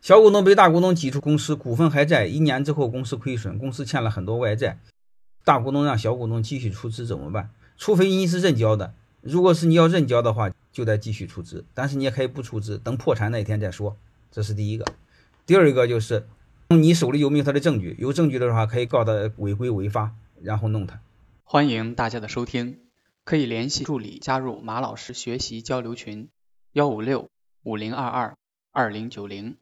小股东被大股东挤出公司股份还在一年之后公司亏损公司欠了很多外债大股东让小股东继续出资怎么办？除非你是认交的如果是你要认交的话就得继续出资但是你也可以不出资等破产那一天再说这是第一个。第二个就是你手里有没有他的证据？有证据的话可以告他违规违法然后弄他。欢迎大家的收听。可以联系助理加入马老师学习交流群幺五六五零二二二零九零。